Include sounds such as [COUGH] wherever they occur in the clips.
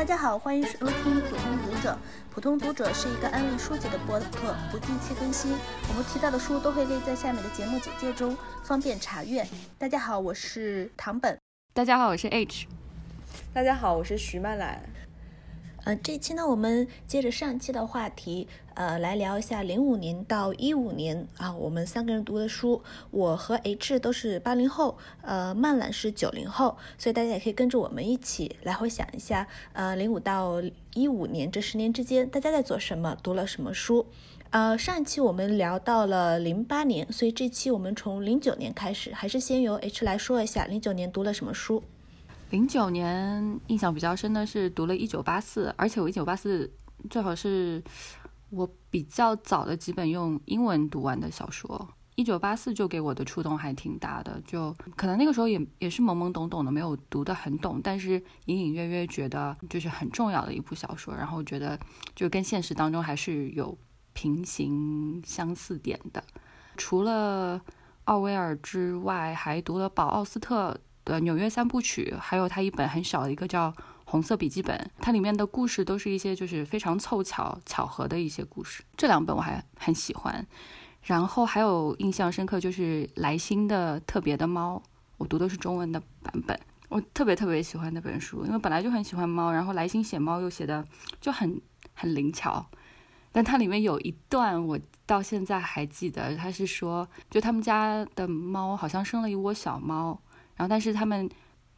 大家好，欢迎收听普通读者。普通读者是一个安利书籍的播客，不定期更新。我们提到的书都会列在下面的节目简介中，方便查阅。大家好，我是唐本。大家好，我是 H。大家好，我是徐曼兰。呃，这期呢，我们接着上期的话题，呃，来聊一下零五年到一五年啊，我们三个人读的书。我和 H 都是八零后，呃，曼兰是九零后，所以大家也可以跟着我们一起来回想一下，呃，零五到一五年这十年之间，大家在做什么，读了什么书。呃，上一期我们聊到了零八年，所以这期我们从零九年开始，还是先由 H 来说一下零九年读了什么书。零九年印象比较深的是读了《一九八四》，而且我《一九八四》最好是我比较早的几本用英文读完的小说，《一九八四》就给我的触动还挺大的，就可能那个时候也也是懵懵懂懂的，没有读得很懂，但是隐隐约约觉得就是很重要的一部小说，然后觉得就跟现实当中还是有平行相似点的。除了奥威尔之外，还读了保奥斯特。的纽约三部曲，还有他一本很小的一个叫《红色笔记本》，它里面的故事都是一些就是非常凑巧巧合的一些故事。这两本我还很喜欢。然后还有印象深刻就是莱辛的《特别的猫》，我读的是中文的版本，我特别特别喜欢那本书，因为本来就很喜欢猫，然后莱辛写猫又写的就很很灵巧。但它里面有一段我到现在还记得，他是说，就他们家的猫好像生了一窝小猫。然后，但是他们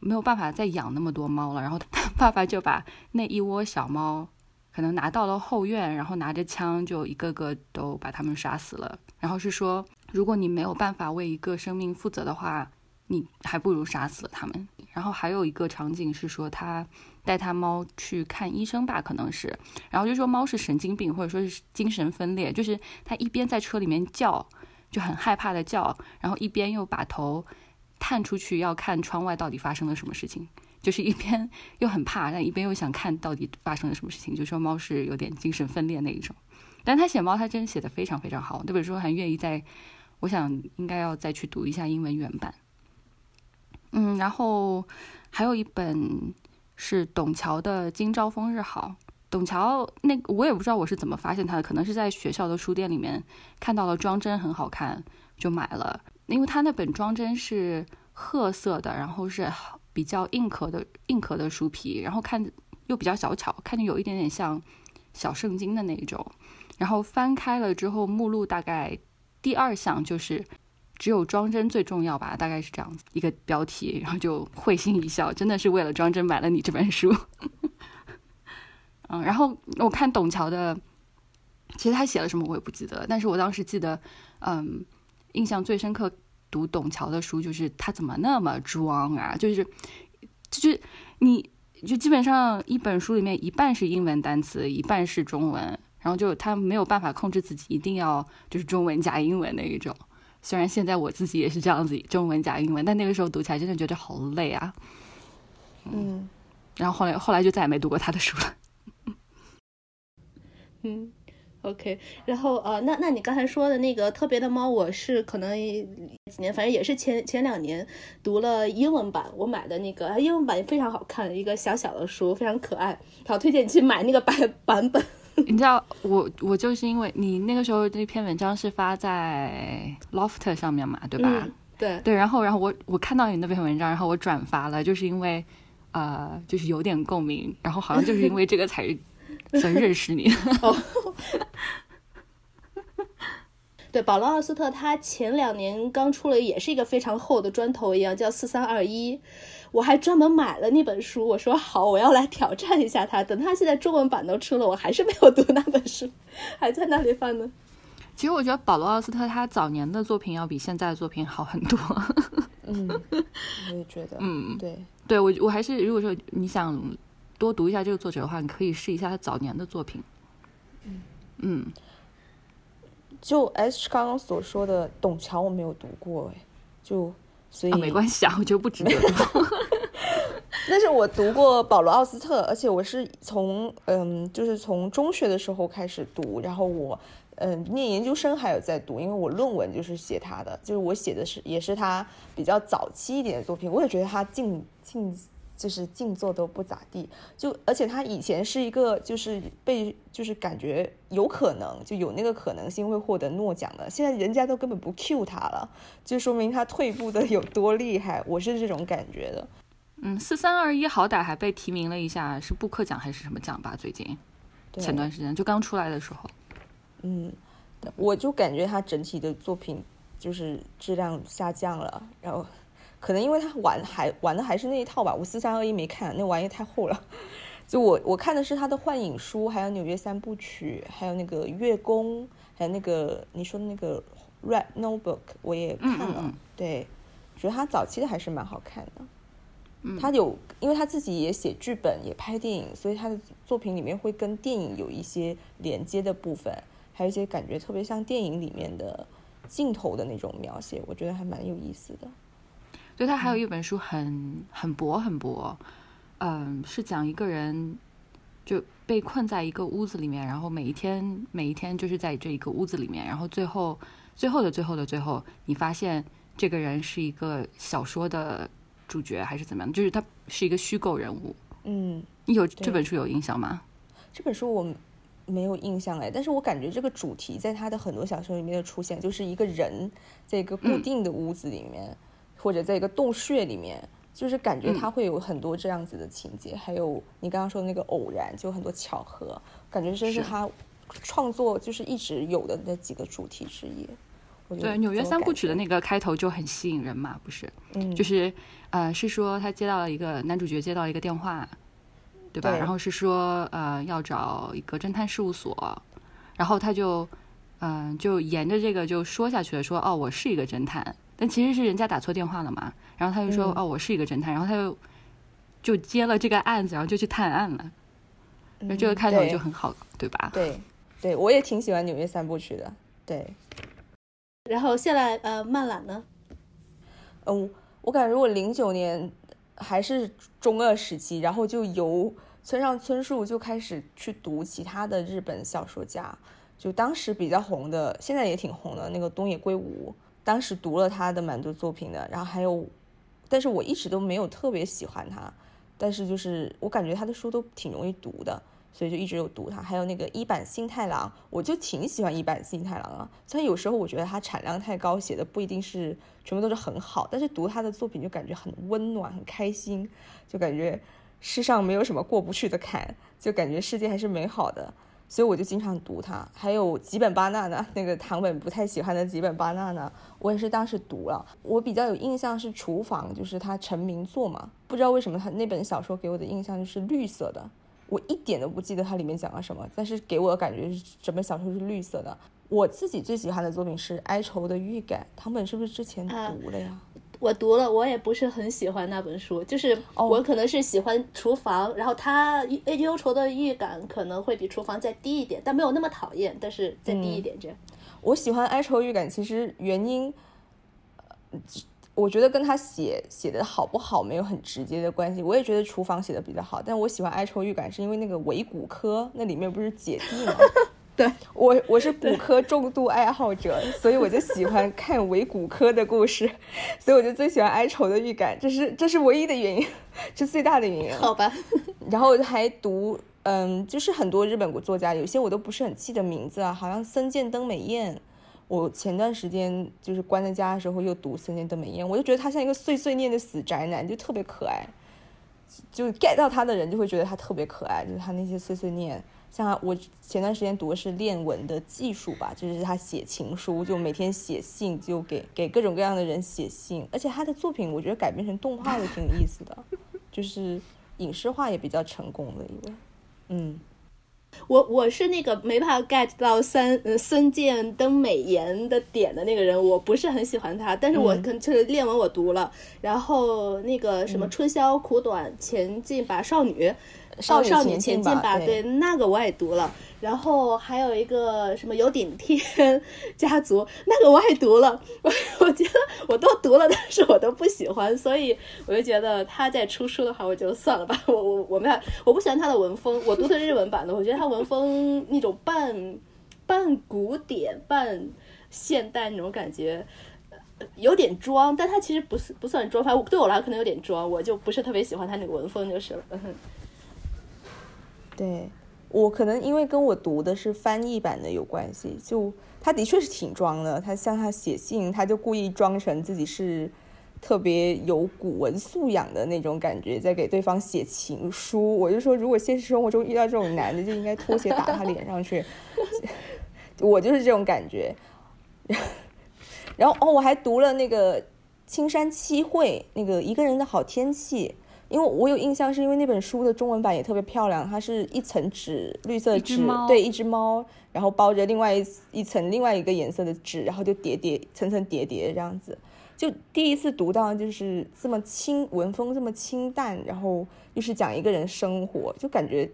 没有办法再养那么多猫了。然后，他爸爸就把那一窝小猫可能拿到了后院，然后拿着枪就一个个都把他们杀死了。然后是说，如果你没有办法为一个生命负责的话，你还不如杀死了他们。然后还有一个场景是说，他带他猫去看医生吧，可能是。然后就说猫是神经病，或者说是精神分裂，就是他一边在车里面叫，就很害怕的叫，然后一边又把头。探出去要看窗外到底发生了什么事情，[LAUGHS] 就是一边又很怕，但一边又想看到底发生了什么事情。就说猫是有点精神分裂那一种，但他写猫，他真写的非常非常好。那本书还愿意在，我想应该要再去读一下英文原版。嗯，然后还有一本是董桥的《今朝风日好》。董桥那我也不知道我是怎么发现他的，可能是在学校的书店里面看到了装帧很好看，就买了。因为它那本装帧是褐色的，然后是比较硬壳的硬壳的书皮，然后看又比较小巧，看着有一点点像小圣经的那种。然后翻开了之后，目录大概第二项就是只有装帧最重要吧，大概是这样子一个标题，然后就会心一笑，真的是为了装帧买了你这本书。[LAUGHS] 嗯，然后我看董桥的，其实他写了什么我也不记得，但是我当时记得，嗯。印象最深刻，读董桥的书就是他怎么那么装啊？就是，就是你就基本上一本书里面一半是英文单词，一半是中文，然后就他没有办法控制自己，一定要就是中文加英文那一种。虽然现在我自己也是这样子，中文加英文，但那个时候读起来真的觉得好累啊。嗯，然后后来后来就再也没读过他的书了。[LAUGHS] 嗯。OK，然后呃，那那你刚才说的那个特别的猫，我是可能几年，反正也是前前两年读了英文版，我买的那个英文版也非常好看，一个小小的书，非常可爱，好推荐你去买那个版 [LAUGHS] 版本。你知道我我就是因为你那个时候那篇文章是发在 Loft 上面嘛，对吧？对对，然后然后我我看到你那篇文章，然后我转发了，就是因为呃，就是有点共鸣，然后好像就是因为这个才。真认识你 [LAUGHS] 哦，[LAUGHS] 对，保罗·奥斯特他前两年刚出了，也是一个非常厚的砖头一样，叫《四三二一》，我还专门买了那本书。我说好，我要来挑战一下他。等他现在中文版都出了，我还是没有读那本书，还在那里放呢。其实我觉得保罗·奥斯特他早年的作品要比现在的作品好很多。嗯，我也觉得。嗯，对，对我我还是如果说你想。多读一下这个作者的话，你可以试一下他早年的作品。嗯嗯，就 H 刚刚所说的董桥，我没有读过哎，就所以没关系啊，我觉得不值得读。[LAUGHS] 但是我读过保罗奥斯特，而且我是从嗯，就是从中学的时候开始读，然后我嗯念研究生还有在读，因为我论文就是写他的，就是我写的是也是他比较早期一点的作品，我也觉得他近近。就是静坐都不咋地，就而且他以前是一个就是被就是感觉有可能就有那个可能性会获得诺奖的，现在人家都根本不 Q 他了，就说明他退步的有多厉害，我是这种感觉的。嗯，四三二一好歹还被提名了一下，是布克奖还是什么奖吧？最近前段时间就刚出来的时候，嗯，我就感觉他整体的作品就是质量下降了，然后。可能因为他玩还玩的还是那一套吧，我四三二一没看，那玩意太厚了。就我我看的是他的《幻影书》，还有《纽约三部曲》，还有那个《月宫》，还有那个你说的那个《Red Notebook》，我也看了。对，觉得他早期的还是蛮好看的。他有，因为他自己也写剧本，也拍电影，所以他的作品里面会跟电影有一些连接的部分，还有一些感觉特别像电影里面的镜头的那种描写，我觉得还蛮有意思的。对他还有一本书很很薄很薄，嗯，是讲一个人就被困在一个屋子里面，然后每一天每一天就是在这一个屋子里面，然后最后最后的最后的最后，你发现这个人是一个小说的主角还是怎么样？就是他是一个虚构人物。嗯，你有这本书有印象吗？这本书我没有印象哎，但是我感觉这个主题在他的很多小说里面的出现，就是一个人在一个固定的屋子里面。或者在一个洞穴里面，就是感觉他会有很多这样子的情节，还有你刚刚说的那个偶然，就很多巧合，感觉这是他创作就是一直有的那几个主题之一。对，《纽约三部曲》的那个开头就很吸引人嘛，不是？嗯，就是呃，是说他接到了一个男主角接到了一个电话，对吧？然后是说呃要找一个侦探事务所，然后他就嗯就沿着这个就说下去了，说哦我是一个侦探。但其实是人家打错电话了嘛，然后他就说哦，我是一个侦探，然后他就就接了这个案子，然后就去探案了。那这个开头就很好，对吧？对，对我也挺喜欢《纽约三部曲》的。对，然后现在呃，漫懒呢？嗯，我感觉如果零九年还是中二时期，然后就由村上春树就开始去读其他的日本小说家，就当时比较红的，现在也挺红的那个东野圭吾。当时读了他的蛮多作品的，然后还有，但是我一直都没有特别喜欢他，但是就是我感觉他的书都挺容易读的，所以就一直有读他。还有那个一坂新太郎，我就挺喜欢一坂新太郎啊。虽然有时候我觉得他产量太高，写的不一定是全部都是很好，但是读他的作品就感觉很温暖、很开心，就感觉世上没有什么过不去的坎，就感觉世界还是美好的。所以我就经常读它，还有吉本巴娜娜，那个唐本不太喜欢的吉本巴娜娜，我也是当时读了。我比较有印象是《厨房》，就是他成名作嘛。不知道为什么他那本小说给我的印象就是绿色的，我一点都不记得它里面讲了什么，但是给我的感觉是整本小说是绿色的。我自己最喜欢的作品是《哀愁的预感》，唐本是不是之前读了呀？我读了，我也不是很喜欢那本书，就是我可能是喜欢厨房，然后它忧愁的预感可能会比厨房再低一点，但没有那么讨厌，但是再低一点这样。我喜欢哀愁预感，其实原因，我觉得跟他写写的好不好没有很直接的关系。我也觉得厨房写的比较好，但我喜欢哀愁预感是因为那个伪骨科那里面不是姐弟吗？对我，我是骨科重度爱好者，所以我就喜欢看伪骨科的故事，所以我就最喜欢哀愁的预感，这是这是唯一的原因，这最大的原因。好吧，[LAUGHS] 然后还读，嗯，就是很多日本国作家，有些我都不是很记得名字啊，好像森见登美彦，我前段时间就是关在家的时候又读森见登美彦，我就觉得他像一个碎碎念的死宅男，就特别可爱，就 get 到他的人就会觉得他特别可爱，就是他那些碎碎念。像我前段时间读的是练文的技术吧，就是他写情书，就每天写信，就给给各种各样的人写信，而且他的作品我觉得改编成动画也挺有意思的，[LAUGHS] 就是影视化也比较成功的一位。嗯，我我是那个没办法 get 到三呃孙健登美颜的点的那个人，我不是很喜欢他，但是我跟就是练文我读了，然后那个什么春宵苦短，前进吧少女。少少年前进吧，对那个我也读了，然后还有一个什么有顶天 [LAUGHS] 家族，那个我也读了，我 [LAUGHS] 我觉得我都读了，但是我都不喜欢，所以我就觉得他在出书的话，我就算了吧，[LAUGHS] 我我我们我不喜欢他的文风，我读的日文版的，我觉得他文风那种半半古典半现代那种感觉。有点装，但他其实不是不算装，反正对我来说可能有点装，我就不是特别喜欢他那个文风就是了。对我可能因为跟我读的是翻译版的有关系，就他的确是挺装的，他向他写信，他就故意装成自己是特别有古文素养的那种感觉，在给对方写情书。我就说，如果现实生活中遇到这种男的，就应该拖鞋打他脸上去。[LAUGHS] 我就是这种感觉。[LAUGHS] 然后哦，我还读了那个青山七惠那个一个人的好天气，因为我有印象，是因为那本书的中文版也特别漂亮，它是一层纸，绿色纸，对，一只猫，然后包着另外一一层另外一个颜色的纸，然后就叠叠层层叠叠这样子，就第一次读到就是这么清文风这么清淡，然后又是讲一个人生活，就感觉。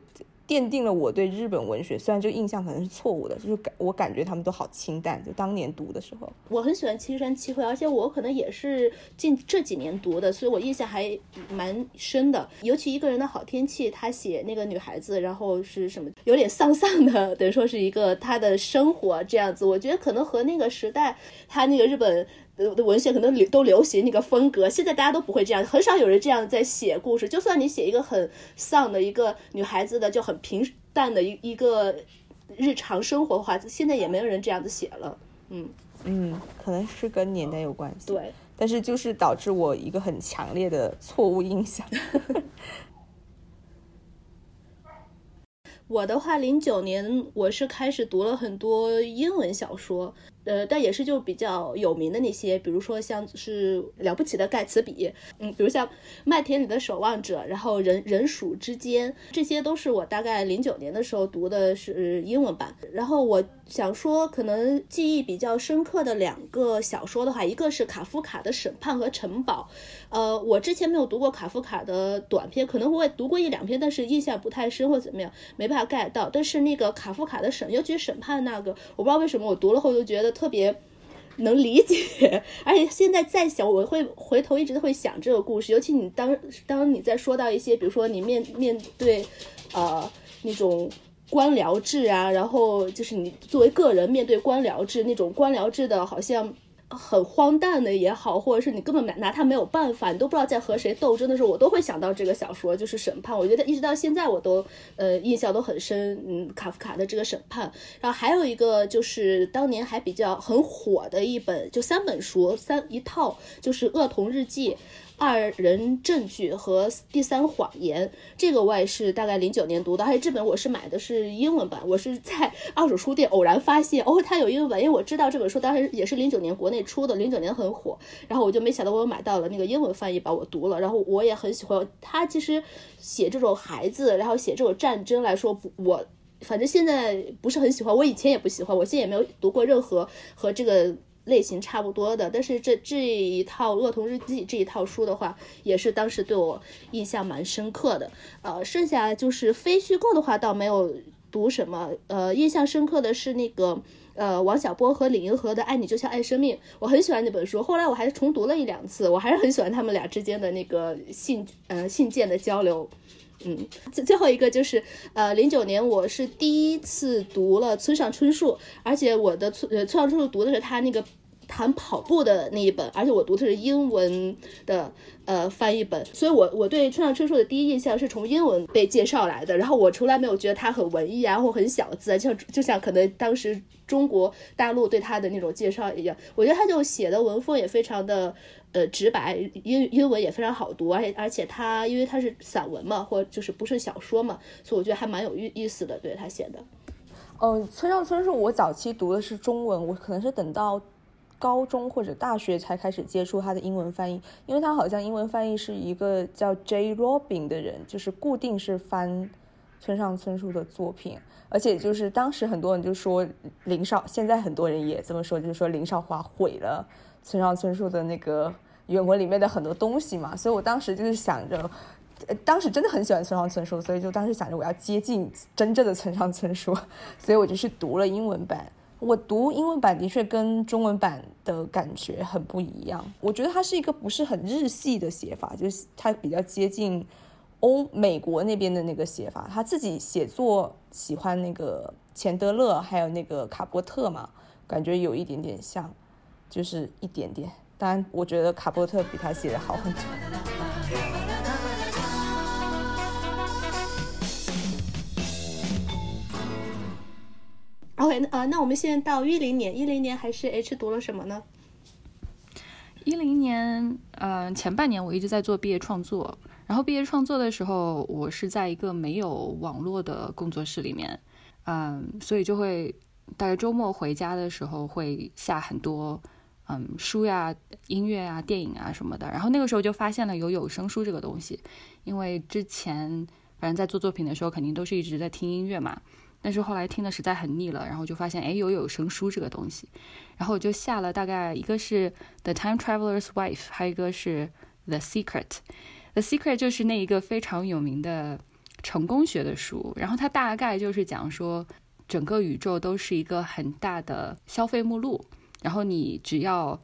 奠定了我对日本文学，虽然这个印象可能是错误的，就是感我感觉他们都好清淡。就当年读的时候，我很喜欢青山七惠，而且我可能也是近这几年读的，所以我印象还蛮深的。尤其一个人的好天气，他写那个女孩子，然后是什么有点丧丧的，等于说是一个他的生活这样子。我觉得可能和那个时代，他那个日本。的文学可能流都流行那个风格，现在大家都不会这样，很少有人这样在写故事。就算你写一个很丧的一个女孩子的，就很平淡的一一个日常生活的话，现在也没有人这样子写了。嗯嗯，可能是跟年代有关系。对，但是就是导致我一个很强烈的错误印象。[LAUGHS] 我的话，零九年我是开始读了很多英文小说。呃，但也是就比较有名的那些，比如说像是了不起的盖茨比，嗯，比如像麦田里的守望者，然后人人鼠之间，这些都是我大概零九年的时候读的是英文版。然后我想说，可能记忆比较深刻的两个小说的话，一个是卡夫卡的审判和城堡。呃，我之前没有读过卡夫卡的短篇，可能我也读过一两篇，但是印象不太深或怎么样，没办法 get 到。但是那个卡夫卡的审，尤其审判那个，我不知道为什么我读了后就觉得。特别能理解，[LAUGHS] 而且现在再想，我会回头一直都会想这个故事。尤其你当当你在说到一些，比如说你面面对，呃，那种官僚制啊，然后就是你作为个人面对官僚制那种官僚制的，好像。很荒诞的也好，或者是你根本拿拿他没有办法，你都不知道在和谁斗争的时候，我都会想到这个小说，就是审判。我觉得一直到现在我都呃印象都很深，嗯，卡夫卡的这个审判。然后还有一个就是当年还比较很火的一本，就三本书三一套，就是《恶童日记》。二人证据和第三谎言，这个我也是大概零九年读的，而且这本我是买的是英文版，我是在二手书店偶然发现，哦，它有英文版，因为我知道这本书当时也是零九年国内出的，零九年很火，然后我就没想到我又买到了那个英文翻译版，我读了，然后我也很喜欢他，其实写这种孩子，然后写这种战争来说，不我反正现在不是很喜欢，我以前也不喜欢，我现在也没有读过任何和这个。类型差不多的，但是这这一套《恶童日记》这一套书的话，也是当时对我印象蛮深刻的。呃，剩下就是非虚构的话，倒没有读什么。呃，印象深刻的是那个呃王小波和李银河的《爱你就像爱生命》，我很喜欢那本书。后来我还重读了一两次，我还是很喜欢他们俩之间的那个信呃信件的交流。嗯，最最后一个就是，呃，零九年我是第一次读了村上春树，而且我的村呃村上春树读的是他那个谈跑步的那一本，而且我读的是英文的呃翻译本，所以我我对村上春树的第一印象是从英文被介绍来的，然后我从来没有觉得他很文艺啊或很小资啊，就像就像可能当时中国大陆对他的那种介绍一样，我觉得他就写的文风也非常的。呃，直白英英文也非常好读，而且而且他因为他是散文嘛，或就是不是小说嘛，所以我觉得还蛮有意意思的，对他写的。嗯，村上春树我早期读的是中文，我可能是等到高中或者大学才开始接触他的英文翻译，因为他好像英文翻译是一个叫 J. Robin 的人，就是固定是翻村上春树的作品，而且就是当时很多人就说林少，现在很多人也这么说，就是说林少华毁了。村上春树的那个原文里面的很多东西嘛，所以我当时就是想着，当时真的很喜欢村上春树，所以就当时想着我要接近真正的村上春树，[LAUGHS] 所以我就去读了英文版。我读英文版的确跟中文版的感觉很不一样，我觉得它是一个不是很日系的写法，就是它比较接近欧美国那边的那个写法。他自己写作喜欢那个钱德勒，还有那个卡波特嘛，感觉有一点点像。就是一点点，当然，我觉得卡波特比他写的好很多。OK，呃，那我们现在到一零年，一零年还是 H 读了什么呢？一零年，呃，前半年我一直在做毕业创作，然后毕业创作的时候，我是在一个没有网络的工作室里面，嗯，所以就会大概周末回家的时候会下很多，嗯，书呀、音乐啊、电影啊什么的，然后那个时候就发现了有有声书这个东西，因为之前反正在做作品的时候肯定都是一直在听音乐嘛。但是后来听的实在很腻了，然后就发现哎有有声书这个东西，然后我就下了大概一个是《The Time Traveler's Wife》，还有一个是《The Secret》。《The Secret》就是那一个非常有名的成功学的书，然后它大概就是讲说整个宇宙都是一个很大的消费目录，然后你只要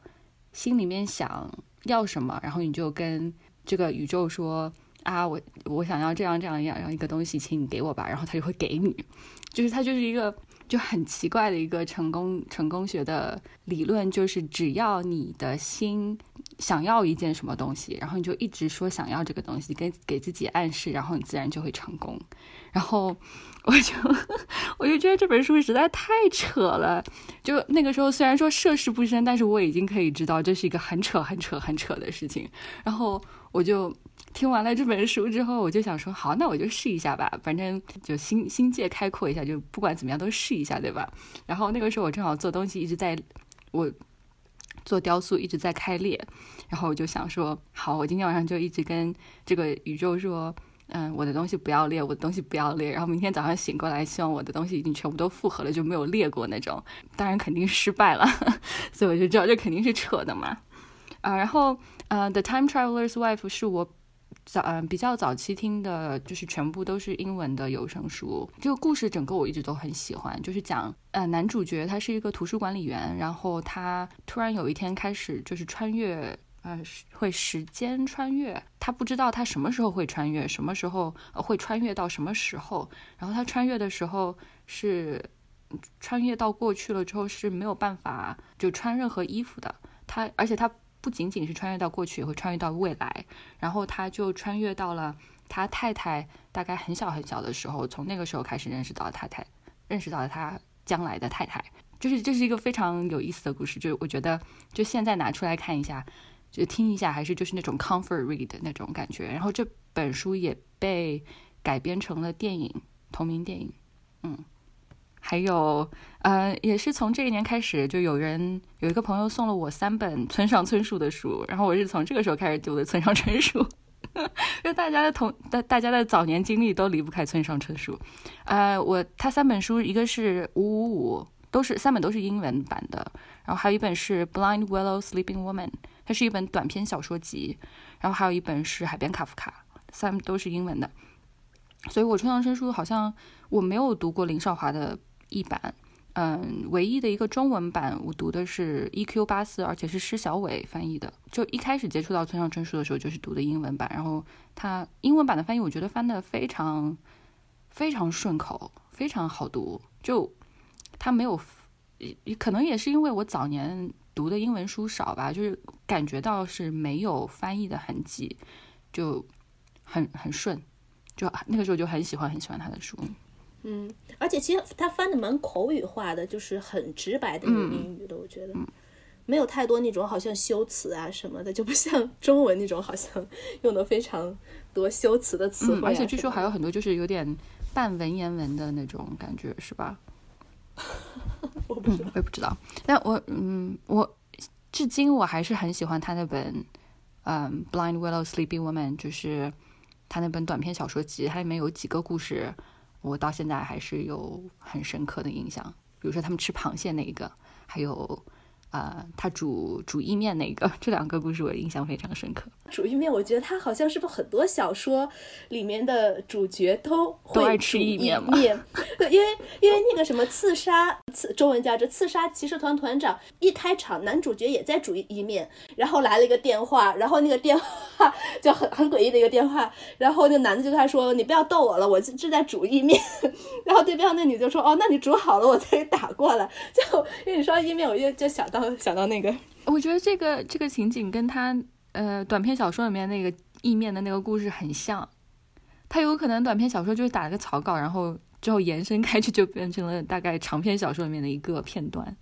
心里面想要什么，然后你就跟这个宇宙说啊我我想要这样这样样样一个东西，请你给我吧，然后他就会给你。就是他就是一个就很奇怪的一个成功成功学的理论，就是只要你的心想要一件什么东西，然后你就一直说想要这个东西，给给自己暗示，然后你自然就会成功。然后我就 [LAUGHS] 我就觉得这本书实在太扯了。就那个时候虽然说涉世不深，但是我已经可以知道这是一个很扯很扯很扯的事情。然后我就。听完了这本书之后，我就想说，好，那我就试一下吧，反正就心心界开阔一下，就不管怎么样都试一下，对吧？然后那个时候我正好做东西，一直在我做雕塑，一直在开裂，然后我就想说，好，我今天晚上就一直跟这个宇宙说，嗯，我的东西不要裂，我的东西不要裂，然后明天早上醒过来，希望我的东西已经全部都复合了，就没有裂过那种。当然肯定失败了，所以我就知道这肯定是扯的嘛。啊，然后呃，《The Time Traveler's Wife》是我。早嗯，比较早期听的就是全部都是英文的有声书。这个故事整个我一直都很喜欢，就是讲呃男主角他是一个图书管理员，然后他突然有一天开始就是穿越，呃会时间穿越，他不知道他什么时候会穿越，什么时候会穿越到什么时候。然后他穿越的时候是穿越到过去了之后是没有办法就穿任何衣服的，他而且他。不仅仅是穿越到过去，也会穿越到未来。然后他就穿越到了他太太大概很小很小的时候，从那个时候开始认识到太太，认识到了他将来的太太。就是这是一个非常有意思的故事。就我觉得，就现在拿出来看一下，就听一下，还是就是那种 comfort read 的那种感觉。然后这本书也被改编成了电影，同名电影。嗯。还有，呃，也是从这一年开始，就有人有一个朋友送了我三本村上春树的书，然后我是从这个时候开始读的村上春树。[LAUGHS] 就大家的同大大家的早年经历都离不开村上春树。呃，我他三本书，一个是五五五，都是三本都是英文版的，然后还有一本是 Blind Willow Sleeping Woman，它是一本短篇小说集，然后还有一本是海边卡夫卡，三都是英文的。所以我村上春树好像我没有读过林少华的。一版，嗯，唯一的一个中文版我读的是 E.Q. 八四，而且是施小伟翻译的。就一开始接触到村上春树的时候，就是读的英文版，然后他英文版的翻译，我觉得翻的非常非常顺口，非常好读。就他没有，可能也是因为我早年读的英文书少吧，就是感觉到是没有翻译的痕迹，就很很顺，就那个时候就很喜欢很喜欢他的书。嗯，而且其实他翻的蛮口语化的，就是很直白的用英语的，我觉得没有太多那种好像修辞啊什么的，就不像中文那种好像用的非常多修辞的词汇。而且据说还有很多就是有点半文言文的那种感觉，是吧？[LAUGHS] 我不知道，我也不知道。但我嗯，我至今我还是很喜欢他那本嗯《Blind Willow Sleeping Woman》，就是他那本短篇小说集，它里面有几个故事。我到现在还是有很深刻的印象，比如说他们吃螃蟹那一个，还有。呃，他煮煮意面那个，[LAUGHS] 这两个故事我印象非常深刻。煮意面，我觉得他好像是不是很多小说里面的主角都会吃意面吗？[LAUGHS] 对，因为因为那个什么刺杀刺中文叫这刺杀骑士团团长，一开场男主角也在煮意面，然后来了一个电话，然后那个电话就很很诡异的一个电话，然后那男的就跟他说：“你不要逗我了，我正在煮意面。” [LAUGHS] 然后对面那女就说：“哦，那你煮好了，我再打过来。”就因为你说意面，我就就想到。到想到那个。我觉得这个这个情景跟他呃短篇小说里面那个意面的那个故事很像，他有可能短篇小说就是打了个草稿，然后之后延伸开去就变成了大概长篇小说里面的一个片段。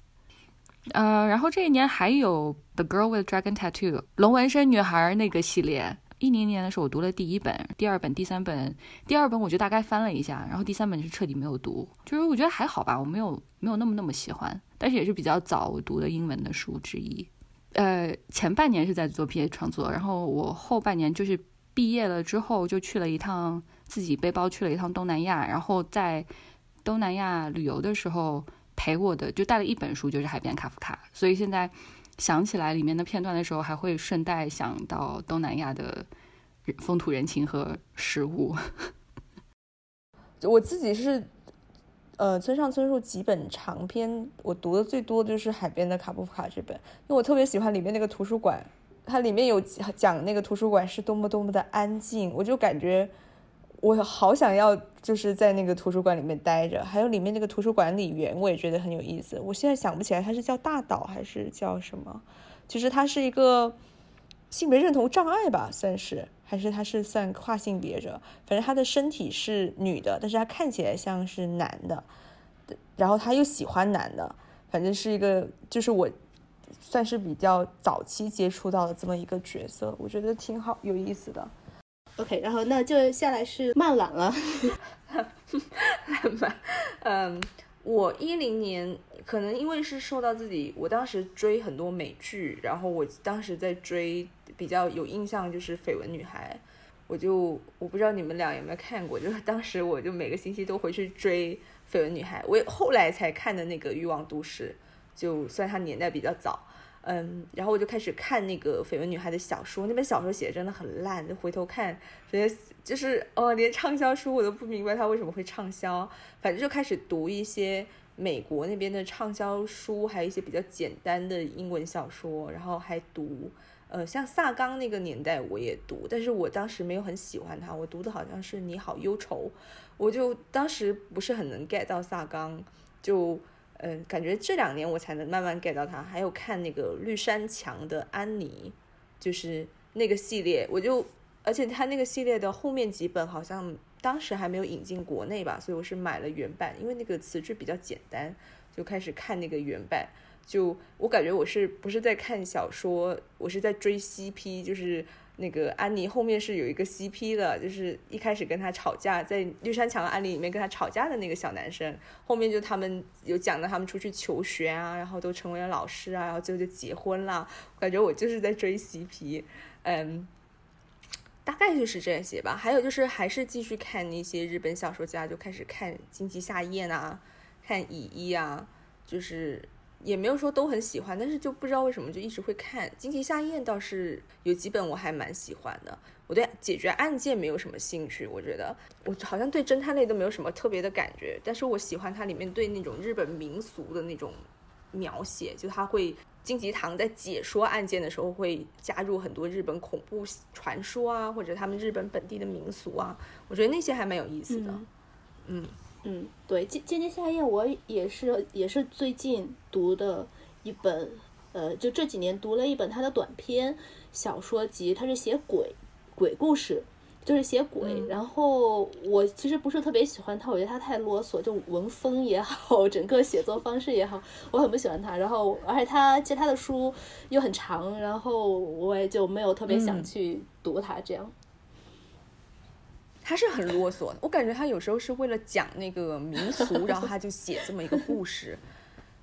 呃，然后这一年还有《The Girl with Dragon Tattoo》龙纹身女孩那个系列。一零年的时候我读了第一本、第二本、第三本。第二本我就大概翻了一下，然后第三本是彻底没有读，就是我觉得还好吧，我没有没有那么那么喜欢，但是也是比较早我读的英文的书之一。呃，前半年是在做 PA 创作，然后我后半年就是毕业了之后就去了一趟，自己背包去了一趟东南亚，然后在东南亚旅游的时候陪我的就带了一本书，就是《海边卡夫卡》，所以现在。想起来里面的片段的时候，还会顺带想到东南亚的风土人情和食物。[LAUGHS] 我自己是，呃，村上春树几本长篇，我读的最多的就是《海边的卡布卡》这本，因为我特别喜欢里面那个图书馆，它里面有讲那个图书馆是多么多么的安静，我就感觉。我好想要就是在那个图书馆里面待着，还有里面那个图书管理员，我也觉得很有意思。我现在想不起来他是叫大岛还是叫什么，就是他是一个性别认同障碍吧，算是还是他是算跨性别者，反正他的身体是女的，但是他看起来像是男的，然后他又喜欢男的，反正是一个就是我算是比较早期接触到的这么一个角色，我觉得挺好有意思的。OK，然后那就下来是漫懒了。[LAUGHS] 漫，嗯，我一零年可能因为是受到自己，我当时追很多美剧，然后我当时在追比较有印象就是《绯闻女孩》，我就我不知道你们俩有没有看过，就是当时我就每个星期都回去追《绯闻女孩》，我后来才看的那个《欲望都市》，就算它年代比较早。嗯，然后我就开始看那个《绯闻女孩》的小说，那本小说写的真的很烂，就回头看觉得就是哦，连畅销书我都不明白它为什么会畅销。反正就开始读一些美国那边的畅销书，还有一些比较简单的英文小说，然后还读呃像萨冈那个年代我也读，但是我当时没有很喜欢他，我读的好像是《你好忧愁》，我就当时不是很能 get 到萨冈，就。嗯，感觉这两年我才能慢慢 get 到他。还有看那个绿山墙的安妮，就是那个系列，我就而且他那个系列的后面几本好像当时还没有引进国内吧，所以我是买了原版，因为那个词句比较简单，就开始看那个原版。就我感觉我是不是在看小说，我是在追 CP，就是。那个安妮后面是有一个 CP 的，就是一开始跟他吵架，在绿山墙的案例里面跟他吵架的那个小男生，后面就他们有讲到他们出去求学啊，然后都成为了老师啊，然后最后就结婚了。感觉我就是在追 CP，嗯，大概就是这些吧。还有就是还是继续看那些日本小说家，就开始看金吉夏彦啊，看乙一啊，就是。也没有说都很喜欢，但是就不知道为什么就一直会看。金崎夏彦倒是有几本我还蛮喜欢的。我对解决案件没有什么兴趣，我觉得我好像对侦探类都没有什么特别的感觉。但是我喜欢它里面对那种日本民俗的那种描写，就他会金吉堂在解说案件的时候会加入很多日本恐怖传说啊，或者他们日本本地的民俗啊，我觉得那些还蛮有意思的。嗯。嗯，对，《金金鸡夏夜》我也是也是最近读的一本，呃，就这几年读了一本他的短篇小说集，他是写鬼鬼故事，就是写鬼。然后我其实不是特别喜欢他，我觉得他太啰嗦，就文风也好，[LAUGHS] 整个写作方式也好，我很不喜欢他。然后而且他其他的书又很长，然后我也就没有特别想去读他这样。他是很啰嗦，我感觉他有时候是为了讲那个民俗，然后他就写这么一个故事。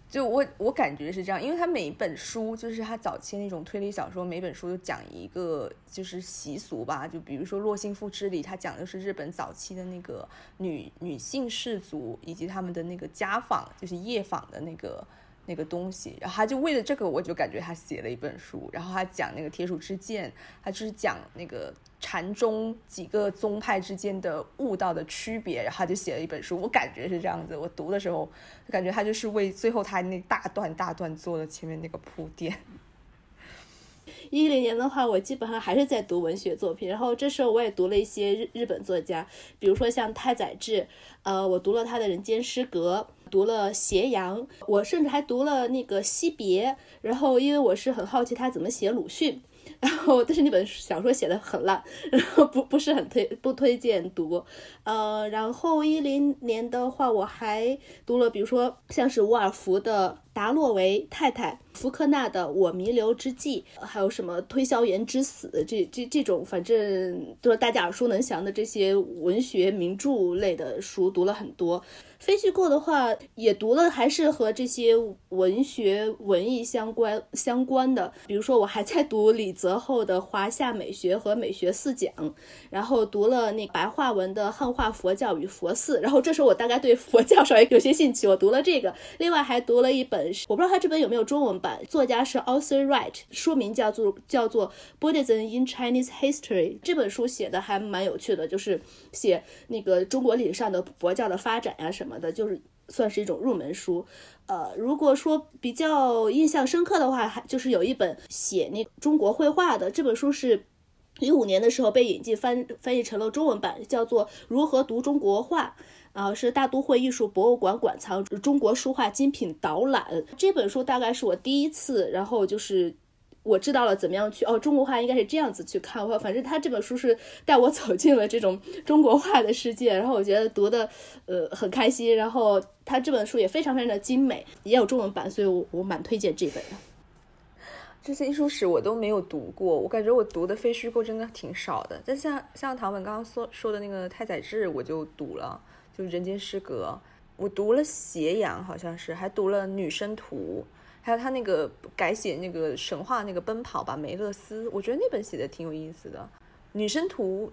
就我我感觉是这样，因为他每一本书就是他早期那种推理小说，每本书都讲一个就是习俗吧。就比如说《洛心妇之礼》，他讲的是日本早期的那个女女性氏族以及他们的那个家访，就是夜访的那个。那个东西，然后他就为了这个，我就感觉他写了一本书，然后他讲那个铁杵之剑，他就是讲那个禅宗几个宗派之间的悟道的区别，然后他就写了一本书，我感觉是这样子。我读的时候，感觉他就是为最后他那大段大段做了前面那个铺垫。[LAUGHS] 一零年的话，我基本上还是在读文学作品，然后这时候我也读了一些日日本作家，比如说像太宰治，呃，我读了他的人间失格。读了《斜阳》，我甚至还读了那个《惜别》。然后，因为我是很好奇他怎么写鲁迅。[LAUGHS] 然后，但是那本小说写的很烂，[LAUGHS] 然后不不是很推不推荐读。呃，然后一零年的话，我还读了，比如说像是沃尔夫的。达洛维太太、福克纳的《我弥留之际》，还有什么《推销员之死》这这这种，反正都是大家耳熟能详的这些文学名著类的书，读了很多。非虚构的话也读了，还是和这些文学文艺相关相关的。比如说，我还在读李泽厚的《华夏美学和美学四讲》，然后读了那白话文的《汉化佛教与佛寺》，然后这时候我大概对佛教稍微有些兴趣，我读了这个。另外还读了一本。我不知道他这本有没有中文版，作家是 Arthur Wright，书名叫做叫做 Buddhism in Chinese History。这本书写的还蛮有趣的，就是写那个中国历史上的佛教的发展呀什么的，就是算是一种入门书。呃，如果说比较印象深刻的话，还就是有一本写那中国绘画的这本书是一五年的时候被引进翻翻译成了中文版，叫做《如何读中国画》。啊，是大都会艺术博物馆馆藏中国书画精品导览这本书，大概是我第一次，然后就是我知道了怎么样去哦，中国画应该是这样子去看。我反正他这本书是带我走进了这种中国画的世界，然后我觉得读的呃很开心。然后他这本书也非常非常的精美，也有中文版，所以我我蛮推荐这本的。这些艺术史我都没有读过，我感觉我读的非虚构真的挺少的。但像像唐本刚刚说说的那个太宰治，我就读了。就人间失格，我读了《斜阳》，好像是，还读了《女生图》，还有他那个改写那个神话那个奔跑吧梅勒斯，我觉得那本写的挺有意思的。《女生图》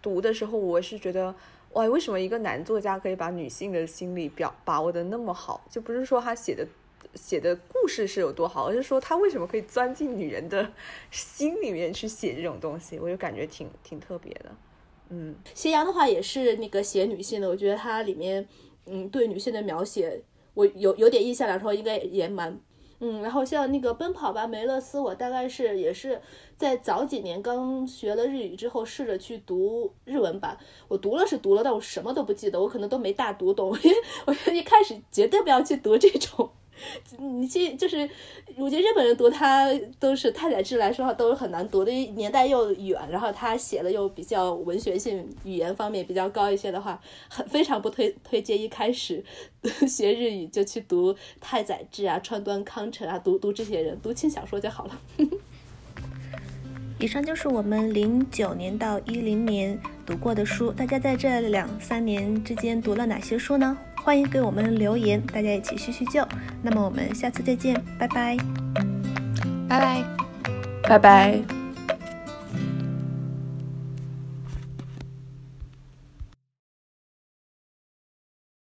读的时候，我是觉得，哇，为什么一个男作家可以把女性的心理表把握的那么好？就不是说他写的写的故事是有多好，而是说他为什么可以钻进女人的心里面去写这种东西，我就感觉挺挺特别的。嗯，斜阳的话也是那个写女性的，我觉得它里面，嗯，对女性的描写，我有有点印象，来说应该也蛮，嗯，然后像那个奔跑吧梅勒斯，我大概是也是在早几年刚学了日语之后，试着去读日文版，我读了是读了，但我什么都不记得，我可能都没大读懂，因 [LAUGHS] 为我一开始绝对不要去读这种。你去就是，我觉得日本人读他都是太宰治来说话都很难读的，年代又远，然后他写的又比较文学性，语言方面比较高一些的话，很非常不推推荐一开始 [LAUGHS] 学日语就去读太宰治啊、川端康成啊，读读这些人，读轻小说就好了。以上就是我们零九年到一零年读过的书，大家在这两三年之间读了哪些书呢？欢迎给我们留言，大家一起叙叙旧。那么我们下次再见，拜拜，拜拜，拜拜。